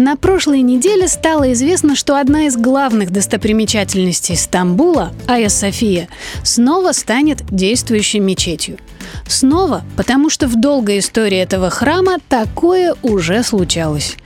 На прошлой неделе стало известно, что одна из главных достопримечательностей Стамбула, Айя София, снова станет действующей мечетью. Снова, потому что в долгой истории этого храма такое уже случалось.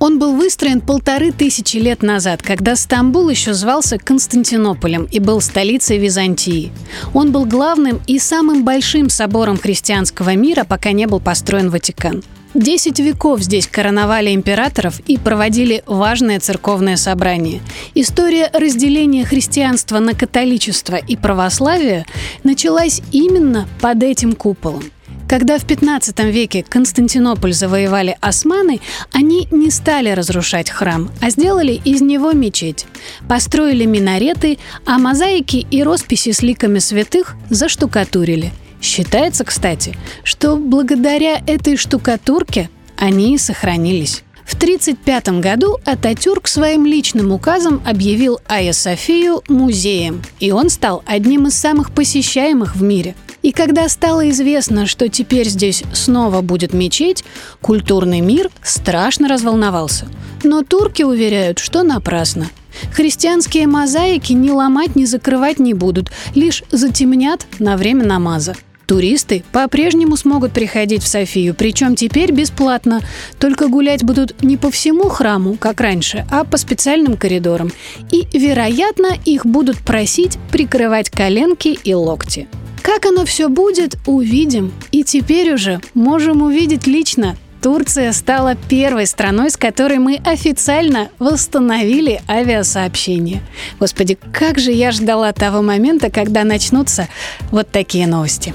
Он был выстроен полторы тысячи лет назад, когда Стамбул еще звался Константинополем и был столицей Византии. Он был главным и самым большим собором христианского мира, пока не был построен Ватикан. Десять веков здесь короновали императоров и проводили важное церковное собрание. История разделения христианства на католичество и православие началась именно под этим куполом. Когда в 15 веке Константинополь завоевали османы, они не стали разрушать храм, а сделали из него мечеть. Построили минареты, а мозаики и росписи с ликами святых заштукатурили – Считается, кстати, что благодаря этой штукатурке они и сохранились. В 1935 году Ататюрк своим личным указом объявил Айя Софию музеем, и он стал одним из самых посещаемых в мире. И когда стало известно, что теперь здесь снова будет мечеть, культурный мир страшно разволновался. Но турки уверяют, что напрасно. Христианские мозаики ни ломать, ни закрывать не будут, лишь затемнят на время намаза. Туристы по-прежнему смогут приходить в Софию, причем теперь бесплатно. Только гулять будут не по всему храму, как раньше, а по специальным коридорам. И, вероятно, их будут просить прикрывать коленки и локти. Как оно все будет, увидим. И теперь уже можем увидеть лично. Турция стала первой страной, с которой мы официально восстановили авиасообщение. Господи, как же я ждала того момента, когда начнутся вот такие новости.